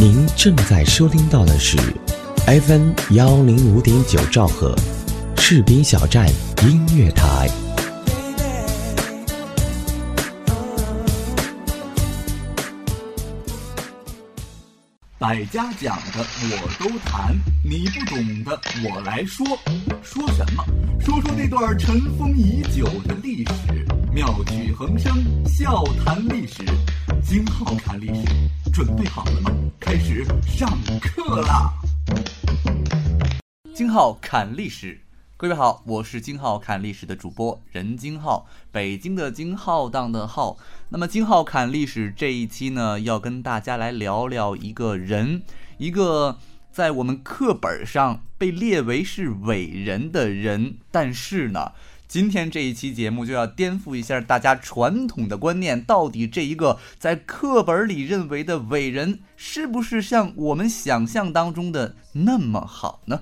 您正在收听到的是 FM 幺零五点九兆赫，士兵小站音乐台。百家讲的我都谈，你不懂的我来说。说什么？说说那段尘封已久的历史，妙趣横生，笑谈历史。金浩侃历史，准备好了吗？开始上课啦！金浩侃历史，各位好，我是金浩侃历史的主播任金浩，北京的金浩荡的浩。那么金浩侃历史这一期呢，要跟大家来聊聊一个人，一个在我们课本上被列为是伟人的人，但是呢。今天这一期节目就要颠覆一下大家传统的观念，到底这一个在课本里认为的伟人，是不是像我们想象当中的那么好呢？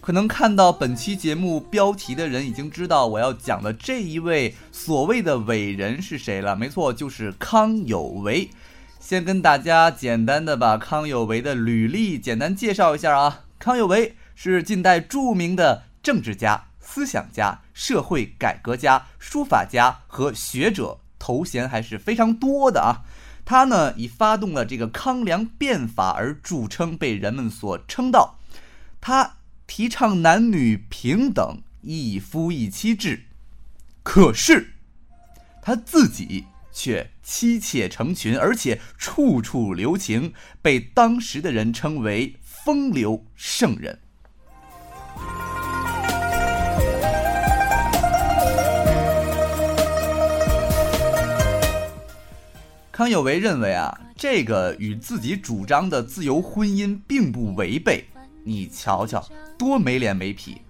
可能看到本期节目标题的人已经知道我要讲的这一位所谓的伟人是谁了，没错，就是康有为。先跟大家简单的把康有为的履历简单介绍一下啊。康有为是近代著名的政治家、思想家、社会改革家、书法家和学者，头衔还是非常多的啊。他呢以发动了这个康梁变法而著称，被人们所称道。他提倡男女平等、一夫一妻制，可是他自己。却妻妾成群，而且处处留情，被当时的人称为风流圣人。康有为认为啊，这个与自己主张的自由婚姻并不违背。你瞧瞧，多没脸没皮！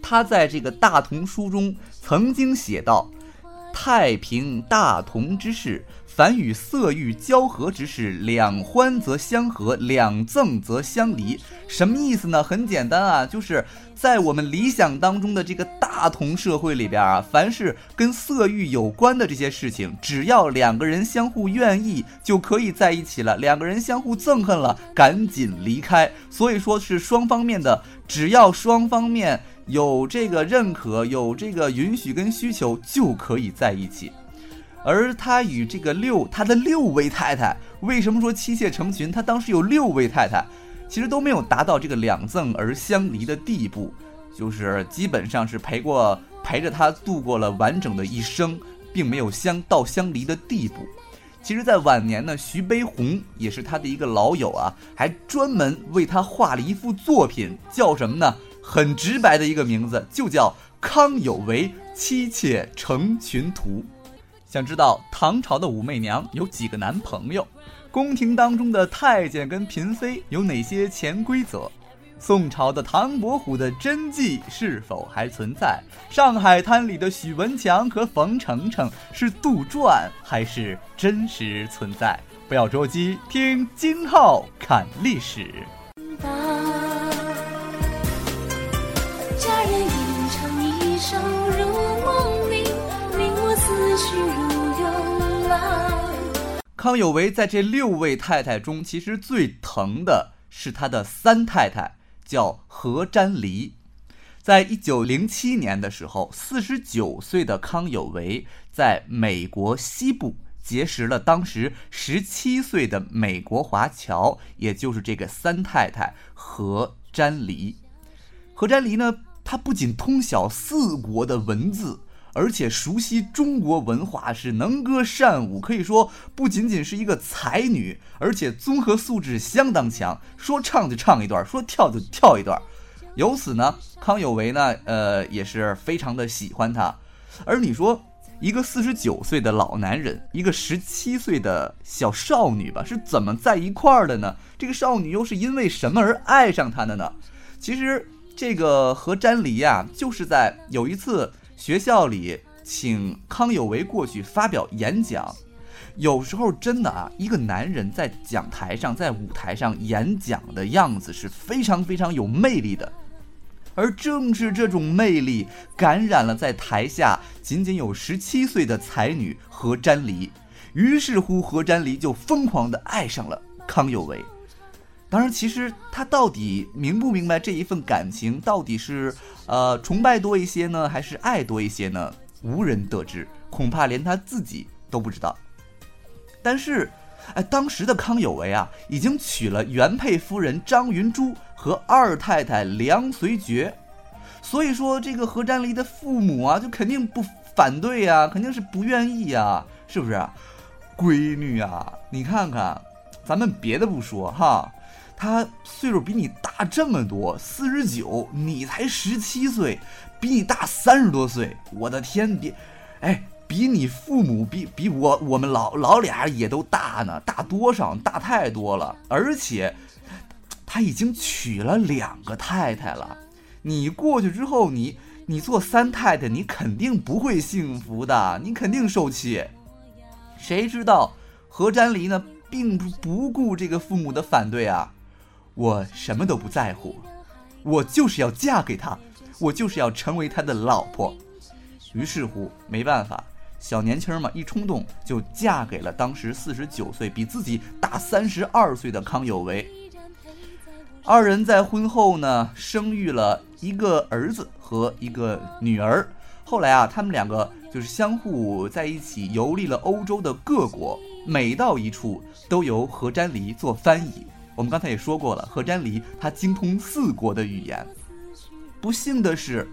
他在这个大同书中曾经写道。太平大同之事，凡与色欲交合之事，两欢则相合，两憎则相离。什么意思呢？很简单啊，就是在我们理想当中的这个大同社会里边啊，凡是跟色欲有关的这些事情，只要两个人相互愿意，就可以在一起了；两个人相互憎恨了，赶紧离开。所以说是双方面的，只要双方面。有这个认可，有这个允许跟需求，就可以在一起。而他与这个六他的六位太太，为什么说妻妾成群？他当时有六位太太，其实都没有达到这个两赠而相离的地步，就是基本上是陪过陪着他度过了完整的一生，并没有相到相离的地步。其实，在晚年呢，徐悲鸿也是他的一个老友啊，还专门为他画了一幅作品，叫什么呢？很直白的一个名字，就叫康有为妻妾成群图。想知道唐朝的武媚娘有几个男朋友？宫廷当中的太监跟嫔妃有哪些潜规则？宋朝的唐伯虎的真迹是否还存在？上海滩里的许文强和冯程程是杜撰还是真实存在？不要着急，听金浩看历史。佳人吟唱一首如梦令令我思绪如康有为在这六位太太中，其实最疼的是他的三太太，叫何占黎。在一九零七年的时候，四十九岁的康有为在美国西部结识了当时十七岁的美国华侨，也就是这个三太太何占黎。何占黎呢，他不仅通晓四国的文字。而且熟悉中国文化，是能歌善舞，可以说不仅仅是一个才女，而且综合素质相当强，说唱就唱一段，说跳就跳一段。由此呢，康有为呢，呃，也是非常的喜欢她。而你说，一个四十九岁的老男人，一个十七岁的小少女吧，是怎么在一块儿的呢？这个少女又是因为什么而爱上他的呢？其实，这个何占黎呀，就是在有一次。学校里请康有为过去发表演讲，有时候真的啊，一个男人在讲台上、在舞台上演讲的样子是非常非常有魅力的。而正是这种魅力感染了在台下仅仅有十七岁的才女何占梨，于是乎何占梨就疯狂的爱上了康有为。当然，其实他到底明不明白这一份感情到底是呃崇拜多一些呢，还是爱多一些呢？无人得知，恐怕连他自己都不知道。但是，哎，当时的康有为啊，已经娶了原配夫人张云珠和二太太梁随觉，所以说这个何占梨的父母啊，就肯定不反对呀，肯定是不愿意呀，是不是？闺女啊，你看看，咱们别的不说哈。他岁数比你大这么多，四十九，你才十七岁，比你大三十多岁。我的天，比，哎，比你父母，比比我我们老老俩也都大呢，大多少？大太多了。而且他已经娶了两个太太了。你过去之后，你你做三太太，你肯定不会幸福的，你肯定受气。谁知道何占梨呢，并不不顾这个父母的反对啊。我什么都不在乎，我就是要嫁给他，我就是要成为他的老婆。于是乎，没办法，小年轻嘛，一冲动就嫁给了当时四十九岁、比自己大三十二岁的康有为。二人在婚后呢，生育了一个儿子和一个女儿。后来啊，他们两个就是相互在一起游历了欧洲的各国，每到一处都由何占梨做翻译。我们刚才也说过了，何占梨他精通四国的语言。不幸的是，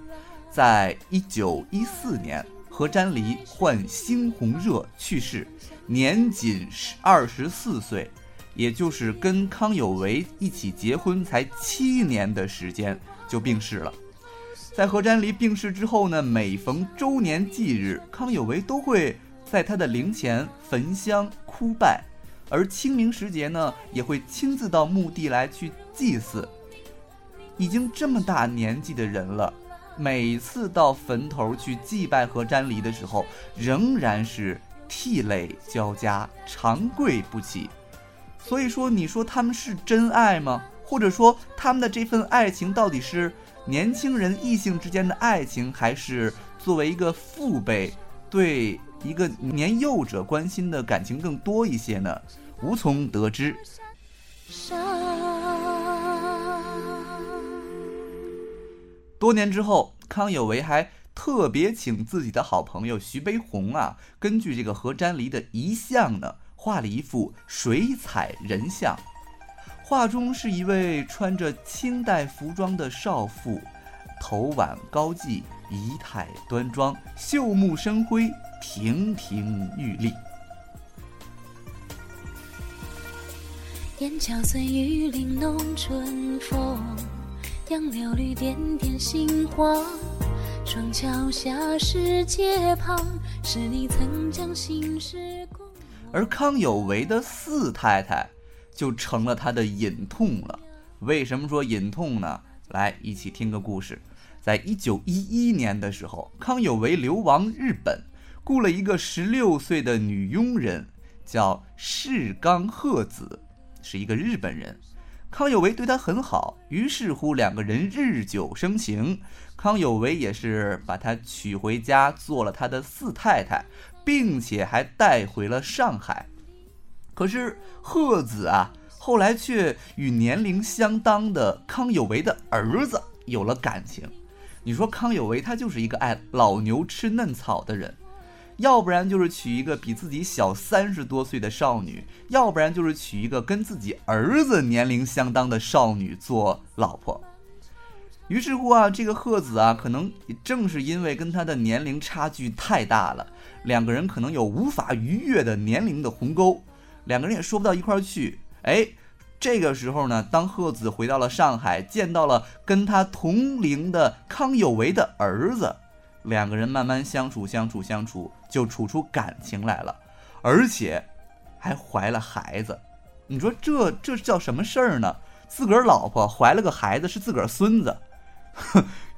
在一九一四年，何占梨患猩红热去世，年仅二十四岁，也就是跟康有为一起结婚才七年的时间就病逝了。在何占梨病逝之后呢，每逢周年忌日，康有为都会在他的灵前焚香哭拜。而清明时节呢，也会亲自到墓地来去祭祀。已经这么大年纪的人了，每次到坟头去祭拜和瞻礼的时候，仍然是涕泪交加，长跪不起。所以说，你说他们是真爱吗？或者说，他们的这份爱情到底是年轻人异性之间的爱情，还是作为一个父辈对？一个年幼者关心的感情更多一些呢，无从得知。多年之后，康有为还特别请自己的好朋友徐悲鸿啊，根据这个何占梨的遗像呢，画了一幅水彩人像。画中是一位穿着清代服装的少妇，头挽高髻，仪态端庄，秀目生辉。亭亭玉立。雁桥随雨淋弄春风，杨柳绿点点杏花。双桥下，旁，是你曾将心事共。而康有为的四太太就成了他的隐痛了。为什么说隐痛呢？来，一起听个故事。在一九一一年的时候，康有为流亡日本。雇了一个十六岁的女佣人，叫世冈鹤子，是一个日本人。康有为对她很好，于是乎两个人日久生情。康有为也是把她娶回家，做了他的四太太，并且还带回了上海。可是鹤子啊，后来却与年龄相当的康有为的儿子有了感情。你说康有为他就是一个爱老牛吃嫩草的人。要不然就是娶一个比自己小三十多岁的少女，要不然就是娶一个跟自己儿子年龄相当的少女做老婆。于是乎啊，这个鹤子啊，可能正是因为跟他的年龄差距太大了，两个人可能有无法逾越的年龄的鸿沟，两个人也说不到一块儿去。哎，这个时候呢，当贺子回到了上海，见到了跟他同龄的康有为的儿子。两个人慢慢相处，相处，相处，就处出感情来了，而且还怀了孩子。你说这这叫什么事儿呢？自个儿老婆怀了个孩子，是自个儿孙子。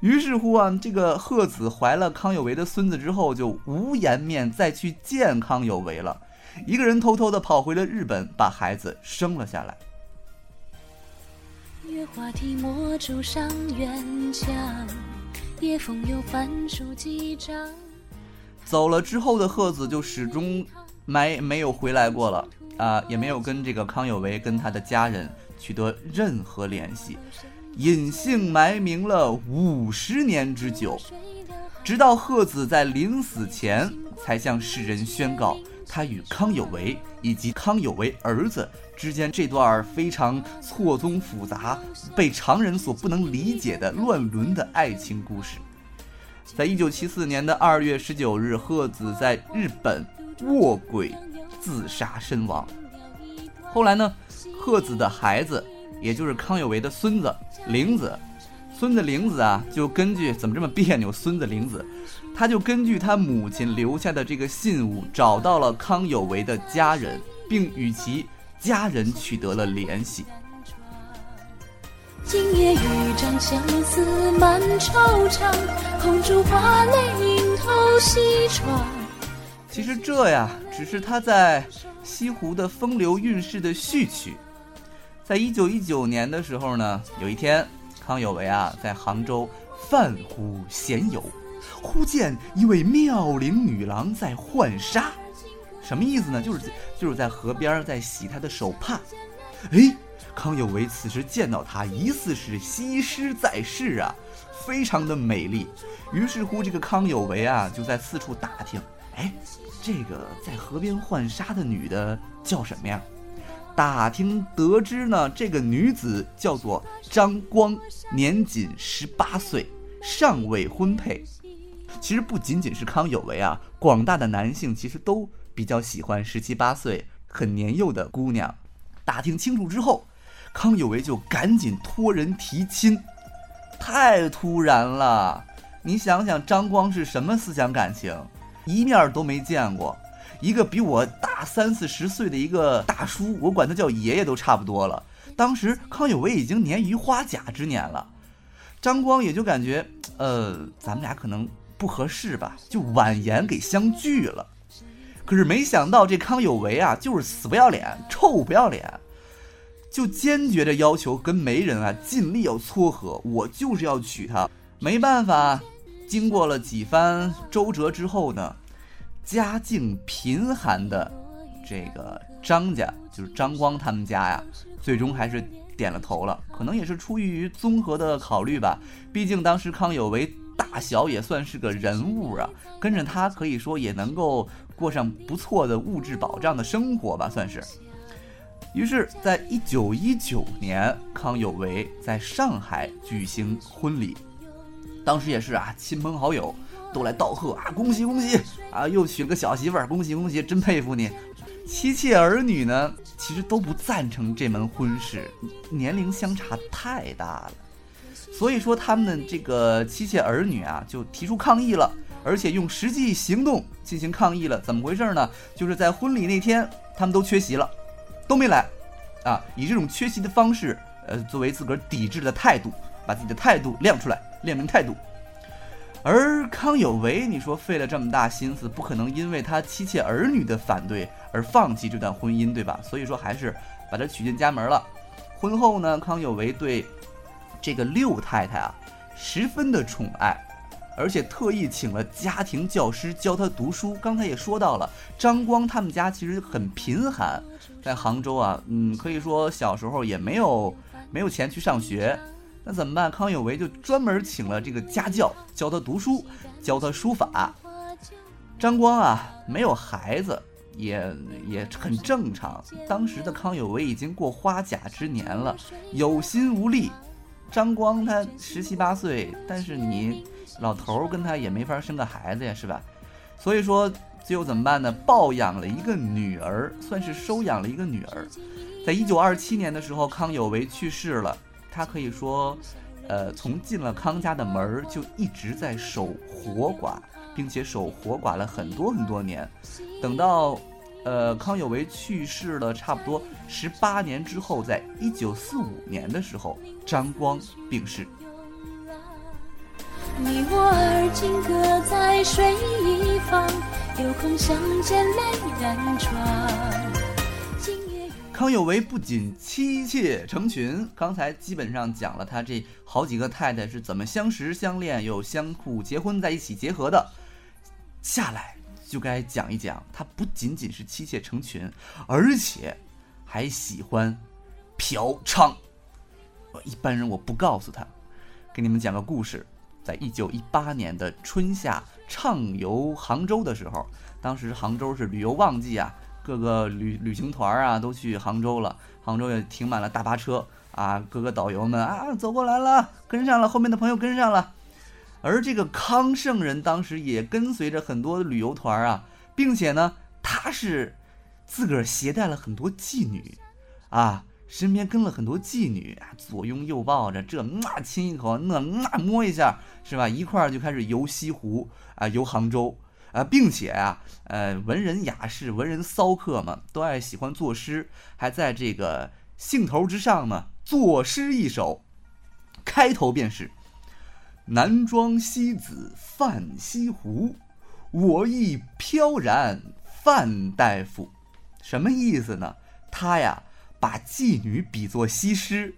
于是乎啊，这个贺子怀了康有为的孙子之后，就无颜面再去见康有为了，一个人偷偷的跑回了日本，把孩子生了下来。月华题墨竹上远江，夜风又翻书几张。走了之后的贺子就始终没没有回来过了啊，也没有跟这个康有为跟他的家人取得任何联系，隐姓埋名了五十年之久，直到贺子在临死前才向世人宣告。他与康有为以及康有为儿子之间这段非常错综复杂、被常人所不能理解的乱伦的爱情故事，在一九七四年的二月十九日，鹤子在日本卧轨自杀身亡。后来呢，鹤子的孩子，也就是康有为的孙子玲子。孙子玲子啊，就根据怎么这么别扭？孙子玲子，他就根据他母亲留下的这个信物，找到了康有为的家人，并与其家人取得了联系。今夜雨帐相思满惆怅，红烛花泪映透西窗。其实这呀，只是他在西湖的风流韵事的序曲。在一九一九年的时候呢，有一天。康有为啊，在杭州泛湖闲游，忽见一位妙龄女郎在浣纱，什么意思呢？就是就是在河边在洗她的手帕。哎，康有为此时见到她，疑似是西施在世啊，非常的美丽。于是乎，这个康有为啊，就在四处打听，哎，这个在河边浣纱的女的叫什么呀？打听得知呢，这个女子叫做张光，年仅十八岁，尚未婚配。其实不仅仅是康有为啊，广大的男性其实都比较喜欢十七八岁很年幼的姑娘。打听清楚之后，康有为就赶紧托人提亲。太突然了，你想想张光是什么思想感情，一面都没见过。一个比我大三四十岁的一个大叔，我管他叫爷爷都差不多了。当时康有为已经年逾花甲之年了，张光也就感觉，呃，咱们俩可能不合适吧，就婉言给相拒了。可是没想到这康有为啊，就是死不要脸，臭不要脸，就坚决的要求跟媒人啊尽力要撮合，我就是要娶她。没办法，经过了几番周折之后呢。家境贫寒的这个张家，就是张光他们家呀，最终还是点了头了。可能也是出于综合的考虑吧。毕竟当时康有为大小也算是个人物啊，跟着他可以说也能够过上不错的物质保障的生活吧，算是。于是，在一九一九年，康有为在上海举行婚礼，当时也是啊，亲朋好友。都来道贺啊！恭喜恭喜啊！又娶个小媳妇儿，恭喜恭喜！真佩服你。妻妾儿女呢，其实都不赞成这门婚事，年龄相差太大了。所以说，他们的这个妻妾儿女啊，就提出抗议了，而且用实际行动进行抗议了。怎么回事呢？就是在婚礼那天，他们都缺席了，都没来啊！以这种缺席的方式，呃，作为自个儿抵制的态度，把自己的态度亮出来，亮明态度。而康有为，你说费了这么大心思，不可能因为他妻妾儿女的反对而放弃这段婚姻，对吧？所以说还是把他娶进家门了。婚后呢，康有为对这个六太太啊十分的宠爱，而且特意请了家庭教师教他读书。刚才也说到了，张光他们家其实很贫寒，在杭州啊，嗯，可以说小时候也没有没有钱去上学。那怎么办？康有为就专门请了这个家教教他读书，教他书法。张光啊，没有孩子，也也很正常。当时的康有为已经过花甲之年了，有心无力。张光他十七八岁，但是你老头儿跟他也没法生个孩子呀，是吧？所以说最后怎么办呢？抱养了一个女儿，算是收养了一个女儿。在一九二七年的时候，康有为去世了。他可以说，呃，从进了康家的门儿就一直在守活寡，并且守活寡了很多很多年。等到，呃，康有为去世了差不多十八年之后，在一九四五年的时候，张光病逝。你我而今各在水一方，有空相见泪染妆。康有为不仅妻妾成群，刚才基本上讲了他这好几个太太是怎么相识相恋又相互结婚在一起结合的。下来就该讲一讲，他不仅仅是妻妾成群，而且还喜欢嫖娼。一般人我不告诉他。给你们讲个故事，在一九一八年的春夏畅游杭州的时候，当时杭州是旅游旺季啊。各个旅旅行团啊，都去杭州了。杭州也停满了大巴车啊，各个导游们啊，走过来了，跟上了，后面的朋友跟上了。而这个康圣人当时也跟随着很多旅游团啊，并且呢，他是自个儿携带了很多妓女啊，身边跟了很多妓女，左拥右抱着，这那亲一口，那那摸一下，是吧？一块儿就开始游西湖啊，游杭州。啊，并且啊，呃，文人雅士、文人骚客嘛，都爱喜欢作诗，还在这个兴头之上嘛，作诗一首，开头便是“南庄西子泛西湖，我亦飘然范大夫”，什么意思呢？他呀，把妓女比作西施，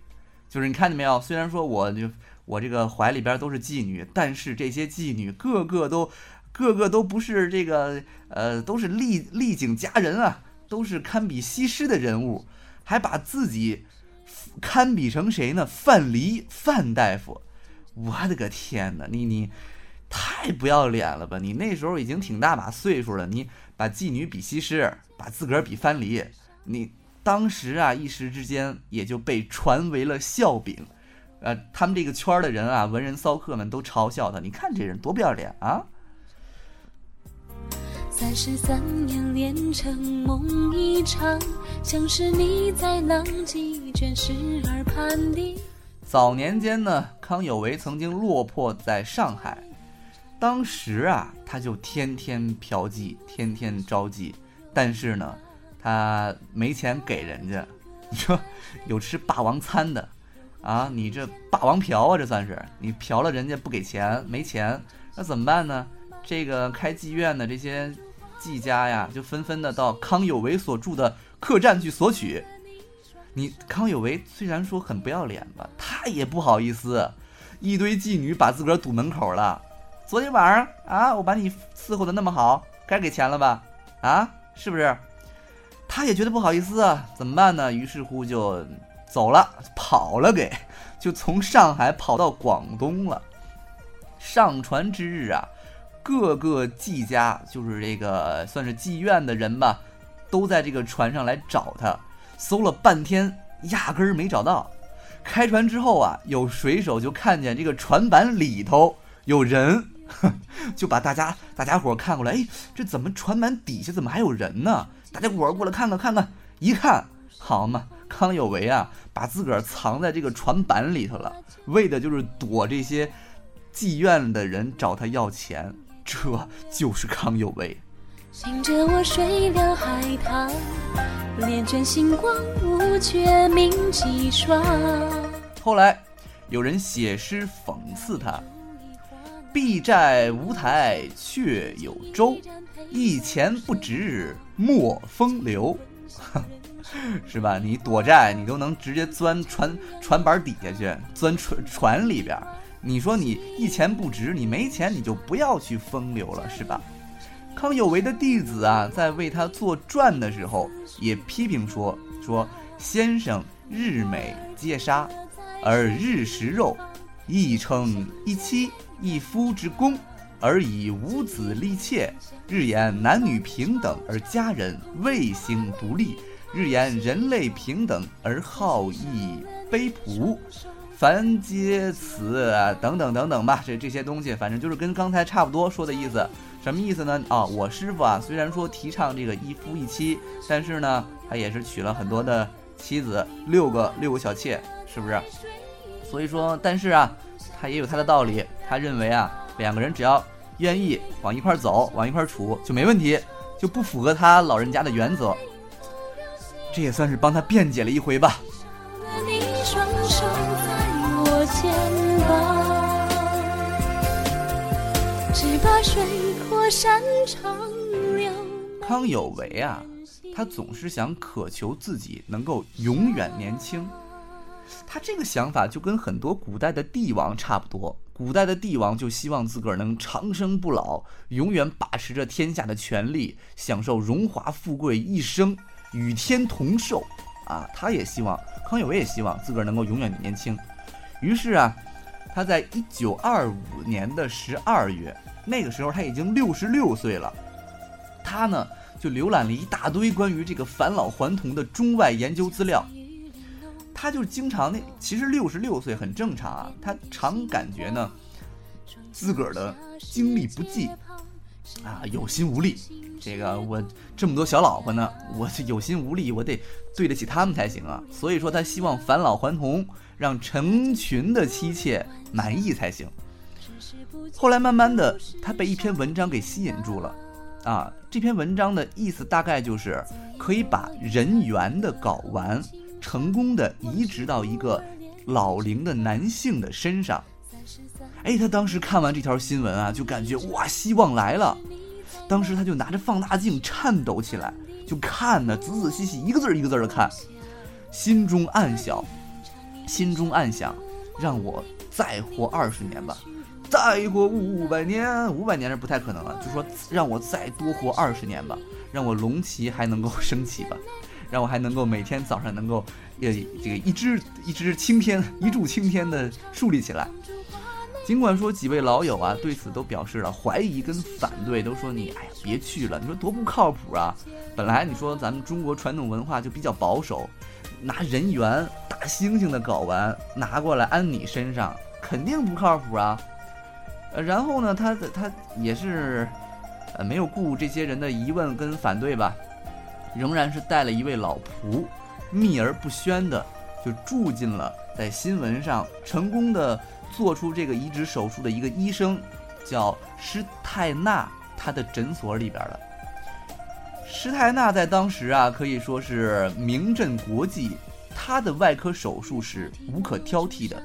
就是你看见没有？虽然说我就我这个怀里边都是妓女，但是这些妓女个个都。个个都不是这个，呃，都是丽丽景佳人啊，都是堪比西施的人物，还把自己堪比成谁呢？范蠡，范大夫，我的个天哪！你你太不要脸了吧！你那时候已经挺大把岁数了，你把妓女比西施，把自个儿比范蠡，你当时啊一时之间也就被传为了笑柄，呃，他们这个圈的人啊，文人骚客们都嘲笑他，你看这人多不要脸啊！三十三年连成梦一场，像是你在浪迹卷石而攀的。早年间呢，康有为曾经落魄在上海，当时啊，他就天天嫖妓，天天招妓，但是呢，他没钱给人家。你说有吃霸王餐的啊？你这霸王嫖啊，这算是你嫖了人家不给钱，没钱，那怎么办呢？这个开妓院的这些。妓家呀，就纷纷的到康有为所住的客栈去索取。你康有为虽然说很不要脸吧，他也不好意思，一堆妓女把自个儿堵门口了。昨天晚上啊，我把你伺候的那么好，该给钱了吧？啊，是不是？他也觉得不好意思啊，怎么办呢？于是乎就走了，跑了，给就从上海跑到广东了。上船之日啊。各个妓家，就是这个算是妓院的人吧，都在这个船上来找他，搜了半天，压根儿没找到。开船之后啊，有水手就看见这个船板里头有人，就把大家大家伙看过来，哎，这怎么船板底下怎么还有人呢？大家伙过来看看看看，一看，好嘛，康有为啊，把自个儿藏在这个船板里头了，为的就是躲这些妓院的人找他要钱。这就是康有为。醒着我睡了海棠，帘卷星光无却明几双。后来有人写诗讽刺他：“避债无台却有舟，一钱不值莫风流。”是吧？你躲债，你都能直接钻船船板底下去，钻船船里边。你说你一钱不值，你没钱你就不要去风流了，是吧？康有为的弟子啊，在为他作传的时候，也批评说：说先生日美皆杀，而日食肉，亦称一妻一夫之功，而以五子立妾，日言男女平等而家人未行独立，日言人类平等而好逸卑仆。凡皆此，等等等等吧，这这些东西，反正就是跟刚才差不多说的意思。什么意思呢？啊，我师傅啊，虽然说提倡这个一夫一妻，但是呢，他也是娶了很多的妻子，六个六个小妾，是不是？所以说，但是啊，他也有他的道理。他认为啊，两个人只要愿意往一块走，往一块处就没问题，就不符合他老人家的原则。这也算是帮他辩解了一回吧。只把水山长流。康有为啊，他总是想渴求自己能够永远年轻。他这个想法就跟很多古代的帝王差不多。古代的帝王就希望自个儿能长生不老，永远把持着天下的权力，享受荣华富贵一生，与天同寿。啊，他也希望康有为也希望自个儿能够永远年轻。于是啊，他在一九二五年的十二月，那个时候他已经六十六岁了。他呢就浏览了一大堆关于这个返老还童的中外研究资料。他就经常那其实六十六岁很正常啊，他常感觉呢自个儿的精力不济啊，有心无力。这个我这么多小老婆呢，我有心无力，我得对得起他们才行啊。所以说他希望返老还童，让成群的妻妾满意才行。后来慢慢的，他被一篇文章给吸引住了啊。这篇文章的意思大概就是可以把人猿的睾丸。成功的移植到一个老龄的男性的身上，哎，他当时看完这条新闻啊，就感觉哇，希望来了。当时他就拿着放大镜颤抖起来，就看呢，仔仔细细，一个字一个字的看，心中暗想，心中暗想，让我再活二十年吧，再活五百年，五百年是不太可能了，就说让我再多活二十年吧，让我龙旗还能够升起吧。让我还能够每天早上能够，呃，这个一支一支青天一柱青天的树立起来。尽管说几位老友啊对此都表示了怀疑跟反对，都说你哎呀别去了，你说多不靠谱啊！本来你说咱们中国传统文化就比较保守，拿人猿大猩猩的睾丸拿过来安你身上，肯定不靠谱啊。呃，然后呢，他的他也是，呃，没有顾这些人的疑问跟反对吧。仍然是带了一位老仆，秘而不宣的就住进了在新闻上成功的做出这个移植手术的一个医生，叫施泰纳，他的诊所里边了。施泰纳在当时啊可以说是名震国际，他的外科手术是无可挑剔的。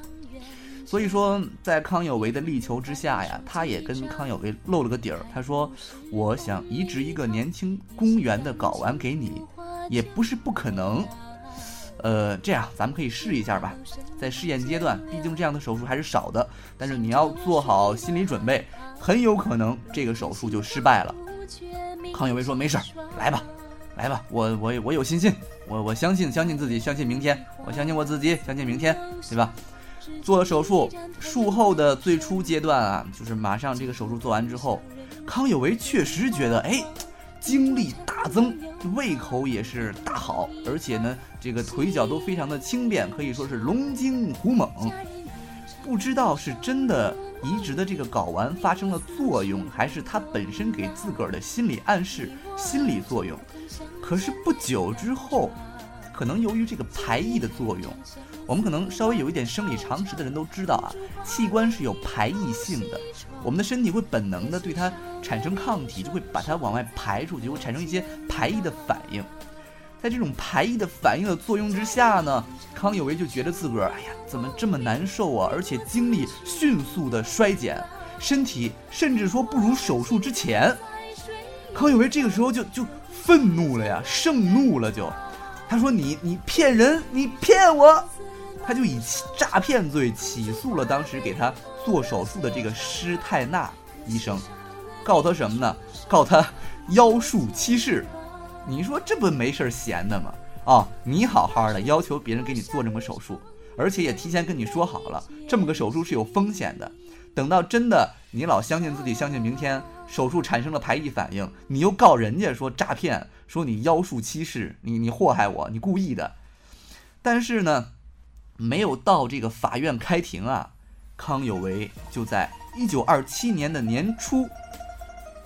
所以说，在康有为的力求之下呀，他也跟康有为露了个底儿。他说：“我想移植一个年轻公园的睾丸给你，也不是不可能。呃，这样咱们可以试一下吧，在试验阶段，毕竟这样的手术还是少的。但是你要做好心理准备，很有可能这个手术就失败了。”康有为说：“没事儿，来吧，来吧，我我我有信心，我我相信相信自己，相信明天，我相信我自己，相信明天，对吧？”做了手术，术后的最初阶段啊，就是马上这个手术做完之后，康有为确实觉得哎，精力大增，胃口也是大好，而且呢，这个腿脚都非常的轻便，可以说是龙精虎猛。不知道是真的移植的这个睾丸发生了作用，还是他本身给自个儿的心理暗示、心理作用。可是不久之后。可能由于这个排异的作用，我们可能稍微有一点生理常识的人都知道啊，器官是有排异性的，我们的身体会本能的对它产生抗体，就会把它往外排出去，会产生一些排异的反应。在这种排异的反应的作用之下呢，康有为就觉得自个儿，哎呀，怎么这么难受啊？而且精力迅速的衰减，身体甚至说不如手术之前。康有为这个时候就就愤怒了呀，盛怒了就。他说：“你你骗人，你骗我！”他就以诈骗罪起诉了当时给他做手术的这个施泰纳医生，告他什么呢？告他妖术欺世。你说这不没事儿闲的吗？啊，你好好的要求别人给你做这么手术，而且也提前跟你说好了，这么个手术是有风险的。等到真的你老相信自己，相信明天手术产生了排异反应，你又告人家说诈骗。说你妖术欺世，你你祸害我，你故意的。但是呢，没有到这个法院开庭啊，康有为就在一九二七年的年初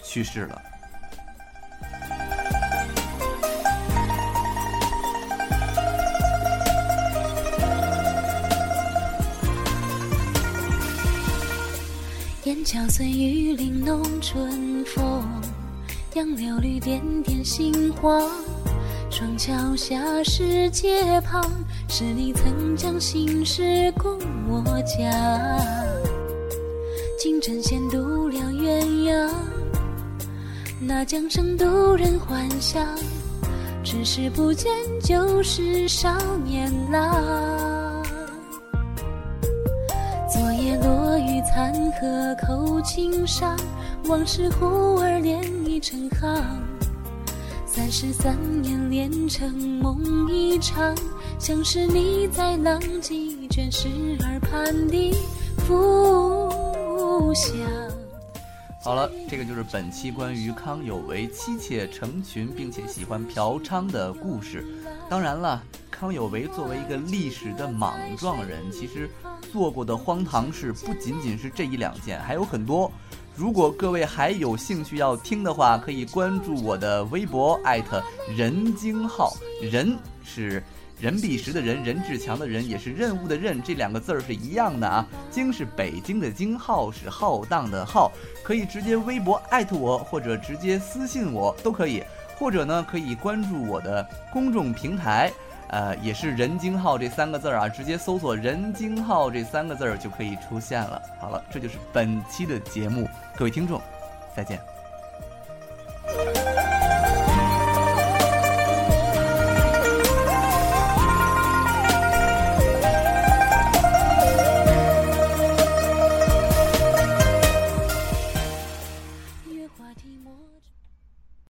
去世了。雁桥碎雨玲珑春风。杨柳绿点点杏花，双桥下石阶旁，是你曾将心事共我讲。金针线渡了鸳鸯，那江声渡人还乡。只是不见旧时少年郎。昨夜落雨残荷扣青纱，往事忽而连已成行。三十三年连成梦一场，像是你在浪迹卷石耳畔的浮想。好了，这个就是本期关于康有为妻妾成群并且喜欢嫖娼的故事。当然了，康有为作为一个历史的莽撞人，其实做过的荒唐事不仅仅是这一两件，还有很多。如果各位还有兴趣要听的话，可以关注我的微博艾特人精号，人是人必时的人，任志强的人，也是任务的任，这两个字儿是一样的啊。京是北京的京，浩是浩荡的浩，可以直接微博艾特我，或者直接私信我都可以，或者呢可以关注我的公众平台。呃，也是任京浩这三个字儿啊，直接搜索任京浩这三个字儿就可以出现了。好了，这就是本期的节目，各位听众，再见。